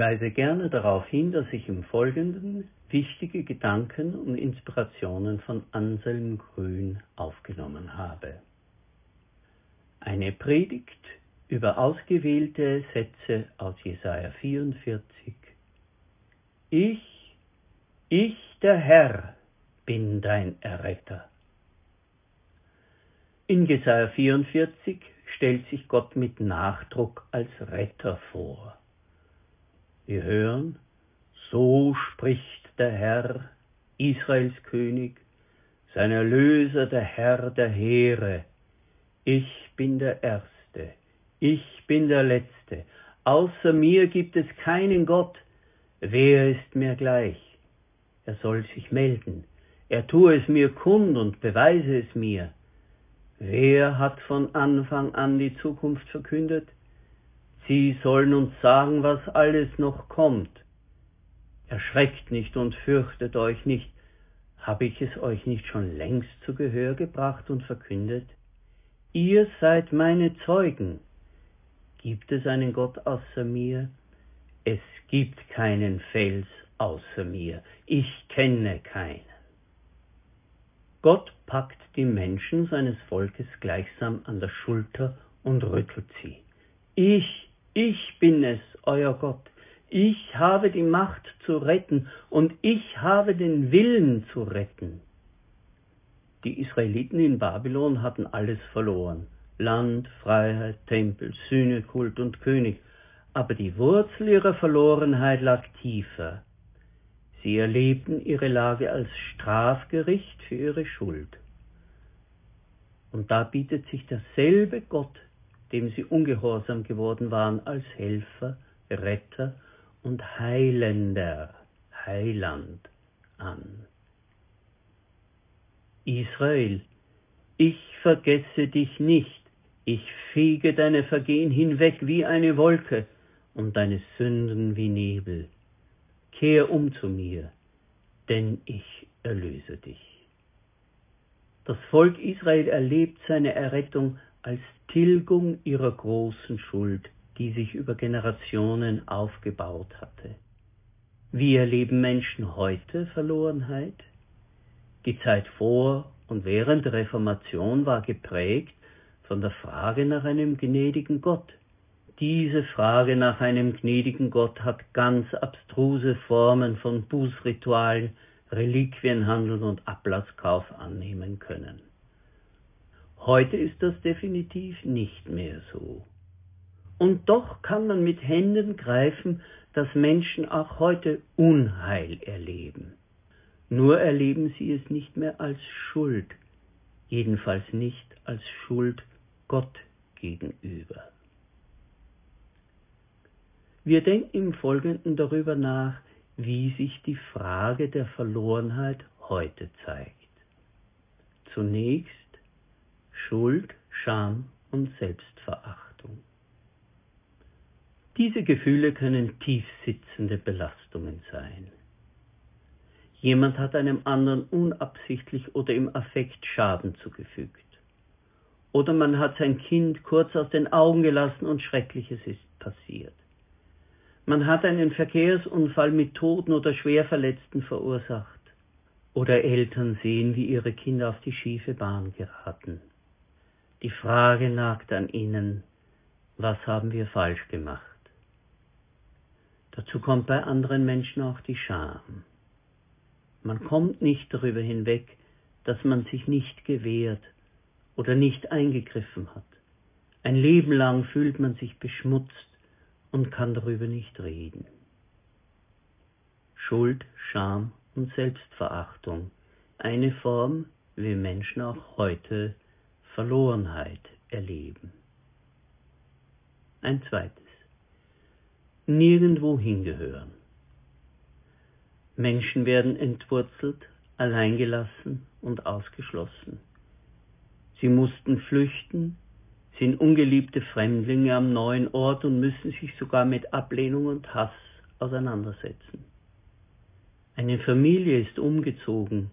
weise gerne darauf hin, dass ich im Folgenden wichtige Gedanken und Inspirationen von Anselm Grün aufgenommen habe. Eine Predigt über ausgewählte Sätze aus Jesaja 44. Ich, ich der Herr, bin dein Erretter. In Jesaja 44 stellt sich Gott mit Nachdruck als Retter vor. Wir hören, so spricht der Herr, Israels König, sein Erlöser, der Herr der Heere. Ich bin der Erste, ich bin der Letzte, außer mir gibt es keinen Gott, wer ist mir gleich? Er soll sich melden, er tue es mir kund und beweise es mir. Wer hat von Anfang an die Zukunft verkündet? Sie sollen uns sagen, was alles noch kommt. Erschreckt nicht und fürchtet euch nicht. Habe ich es euch nicht schon längst zu Gehör gebracht und verkündet? Ihr seid meine Zeugen. Gibt es einen Gott außer mir? Es gibt keinen Fels außer mir. Ich kenne keinen. Gott packt die Menschen seines Volkes gleichsam an der Schulter und rüttelt sie. Ich, ich bin es, euer Gott. Ich habe die Macht zu retten und ich habe den Willen zu retten. Die Israeliten in Babylon hatten alles verloren. Land, Freiheit, Tempel, Sühnekult und König. Aber die Wurzel ihrer Verlorenheit lag tiefer. Sie erlebten ihre Lage als Strafgericht für ihre Schuld. Und da bietet sich derselbe Gott, dem sie ungehorsam geworden waren, als Helfer, Retter und Heilender, Heiland an. Israel, ich vergesse dich nicht, ich fege deine Vergehen hinweg wie eine Wolke und deine Sünden wie Nebel. Kehr um zu mir, denn ich erlöse dich. Das Volk Israel erlebt seine Errettung als Tilgung ihrer großen Schuld, die sich über Generationen aufgebaut hatte. Wie erleben Menschen heute Verlorenheit? Die Zeit vor und während der Reformation war geprägt von der Frage nach einem gnädigen Gott. Diese Frage nach einem gnädigen Gott hat ganz abstruse Formen von Bußritualen, Reliquienhandel und Ablasskauf annehmen können. Heute ist das definitiv nicht mehr so. Und doch kann man mit Händen greifen, dass Menschen auch heute Unheil erleben. Nur erleben sie es nicht mehr als Schuld, jedenfalls nicht als Schuld Gott gegenüber. Wir denken im Folgenden darüber nach, wie sich die Frage der Verlorenheit heute zeigt. Zunächst Schuld, Scham und Selbstverachtung. Diese Gefühle können tiefsitzende Belastungen sein. Jemand hat einem anderen unabsichtlich oder im Affekt Schaden zugefügt. Oder man hat sein Kind kurz aus den Augen gelassen und Schreckliches ist passiert. Man hat einen Verkehrsunfall mit Toten oder Schwerverletzten verursacht. Oder Eltern sehen, wie ihre Kinder auf die schiefe Bahn geraten. Die Frage nagt an ihnen, was haben wir falsch gemacht? Dazu kommt bei anderen Menschen auch die Scham. Man kommt nicht darüber hinweg, dass man sich nicht gewehrt oder nicht eingegriffen hat. Ein Leben lang fühlt man sich beschmutzt und kann darüber nicht reden. Schuld, Scham und Selbstverachtung, eine Form, wie Menschen auch heute Verlorenheit erleben. Ein zweites. Nirgendwo hingehören. Menschen werden entwurzelt, alleingelassen und ausgeschlossen. Sie mussten flüchten, sind ungeliebte Fremdlinge am neuen Ort und müssen sich sogar mit Ablehnung und Hass auseinandersetzen. Eine Familie ist umgezogen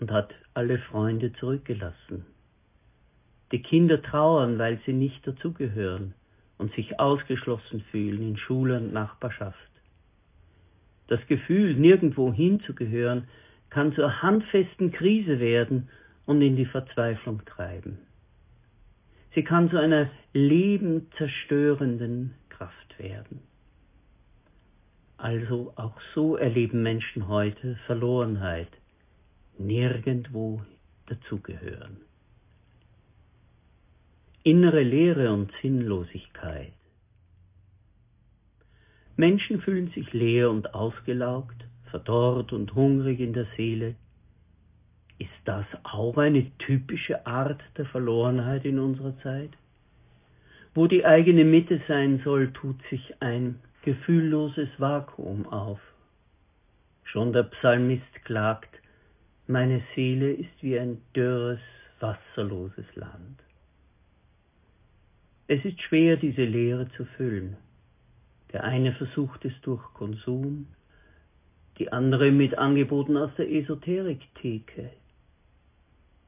und hat alle Freunde zurückgelassen. Die Kinder trauern, weil sie nicht dazugehören und sich ausgeschlossen fühlen in Schule und Nachbarschaft. Das Gefühl, nirgendwo hinzugehören, kann zur handfesten Krise werden und in die Verzweiflung treiben. Sie kann zu einer lebendzerstörenden Kraft werden. Also auch so erleben Menschen heute Verlorenheit, nirgendwo dazugehören. Innere Leere und Sinnlosigkeit. Menschen fühlen sich leer und ausgelaugt, verdorrt und hungrig in der Seele. Ist das auch eine typische Art der Verlorenheit in unserer Zeit? Wo die eigene Mitte sein soll, tut sich ein gefühlloses Vakuum auf. Schon der Psalmist klagt, meine Seele ist wie ein dürres, wasserloses Land. Es ist schwer, diese Leere zu füllen. Der eine versucht es durch Konsum, die andere mit Angeboten aus der Esoterik-Theke.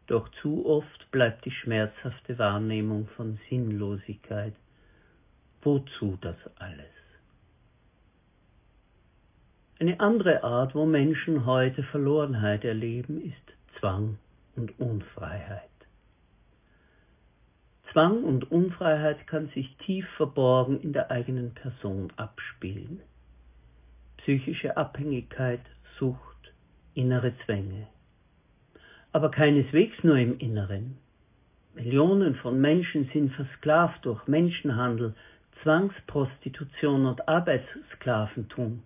Doch zu oft bleibt die schmerzhafte Wahrnehmung von Sinnlosigkeit. Wozu das alles? Eine andere Art, wo Menschen heute Verlorenheit erleben, ist Zwang und Unfreiheit. Zwang und Unfreiheit kann sich tief verborgen in der eigenen Person abspielen. Psychische Abhängigkeit, Sucht, innere Zwänge. Aber keineswegs nur im Inneren. Millionen von Menschen sind versklavt durch Menschenhandel, Zwangsprostitution und Arbeitssklaventum.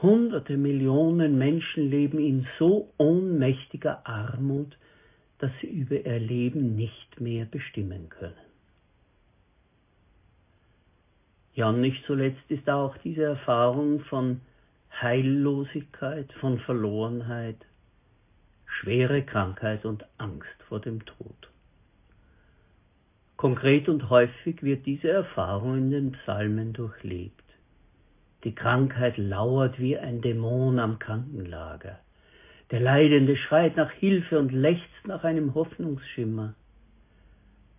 Hunderte Millionen Menschen leben in so ohnmächtiger Armut, dass sie über ihr Leben nicht mehr bestimmen können. Ja, nicht zuletzt ist auch diese Erfahrung von Heillosigkeit, von Verlorenheit, schwere Krankheit und Angst vor dem Tod. Konkret und häufig wird diese Erfahrung in den Psalmen durchlebt. Die Krankheit lauert wie ein Dämon am Krankenlager. Der Leidende schreit nach Hilfe und lechzt nach einem Hoffnungsschimmer.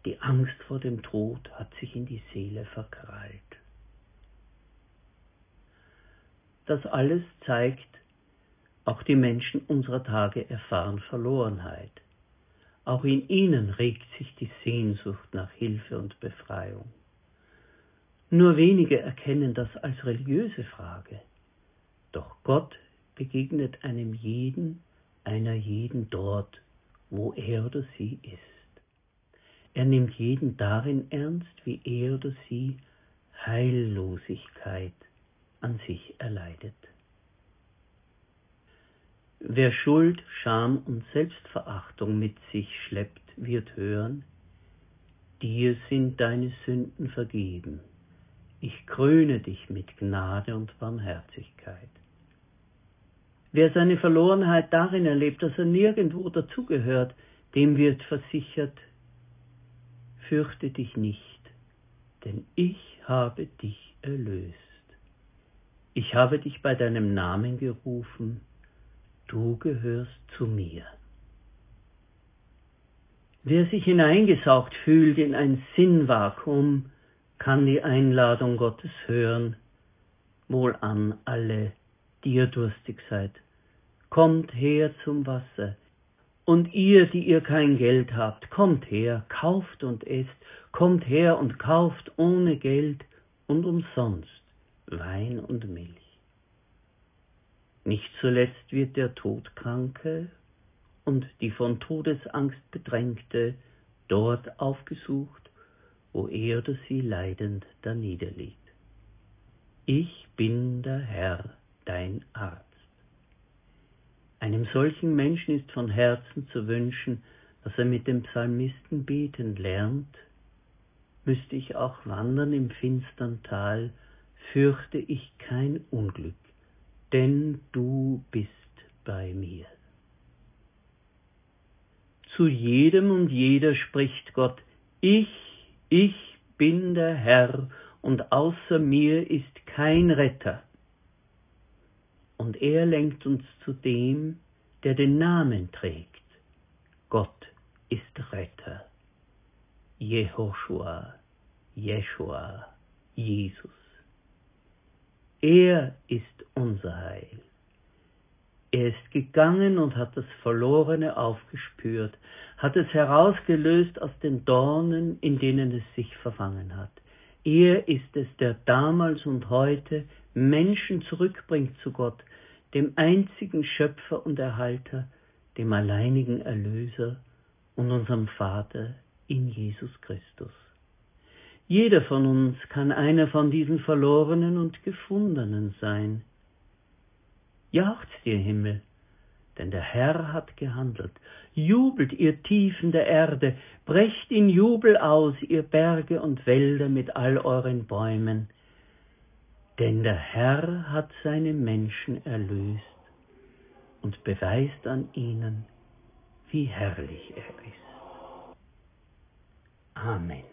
Die Angst vor dem Tod hat sich in die Seele verkrallt. Das alles zeigt, auch die Menschen unserer Tage erfahren Verlorenheit. Auch in ihnen regt sich die Sehnsucht nach Hilfe und Befreiung. Nur wenige erkennen das als religiöse Frage. Doch Gott begegnet einem jeden, einer jeden dort, wo er oder sie ist. Er nimmt jeden darin ernst, wie er oder sie Heillosigkeit an sich erleidet. Wer Schuld, Scham und Selbstverachtung mit sich schleppt, wird hören, dir sind deine Sünden vergeben ich kröne dich mit Gnade und Barmherzigkeit. Wer seine Verlorenheit darin erlebt, dass er nirgendwo dazugehört, dem wird versichert, fürchte dich nicht, denn ich habe dich erlöst. Ich habe dich bei deinem Namen gerufen, du gehörst zu mir. Wer sich hineingesaugt fühlt in ein Sinnvakuum, kann die Einladung Gottes hören. Wohl an alle, die ihr durstig seid. Kommt her zum Wasser. Und ihr, die ihr kein Geld habt, kommt her, kauft und esst, kommt her und kauft ohne Geld und umsonst Wein und Milch. Nicht zuletzt wird der Todkranke und die von Todesangst bedrängte dort aufgesucht, wo er oder sie leidend daniederliegt. Ich bin der Herr, dein Arzt. Einem solchen Menschen ist von Herzen zu wünschen, dass er mit dem Psalmisten beten lernt, müsste ich auch wandern im finstern Tal, fürchte ich kein Unglück, denn du bist bei mir. Zu jedem und jeder spricht Gott, ich ich bin der Herr und außer mir ist kein Retter. Und er lenkt uns zu dem, der den Namen trägt. Gott ist Retter. Jehoshua, Jeshua, Jesus. Er ist unser Heil. Er ist gegangen und hat das Verlorene aufgespürt, hat es herausgelöst aus den Dornen, in denen es sich verfangen hat. Er ist es, der damals und heute Menschen zurückbringt zu Gott, dem einzigen Schöpfer und Erhalter, dem alleinigen Erlöser und unserem Vater in Jesus Christus. Jeder von uns kann einer von diesen Verlorenen und Gefundenen sein. Jauchzt ihr Himmel, denn der Herr hat gehandelt. Jubelt ihr Tiefen der Erde, brecht in Jubel aus, ihr Berge und Wälder mit all euren Bäumen. Denn der Herr hat seine Menschen erlöst und beweist an ihnen, wie herrlich er ist. Amen.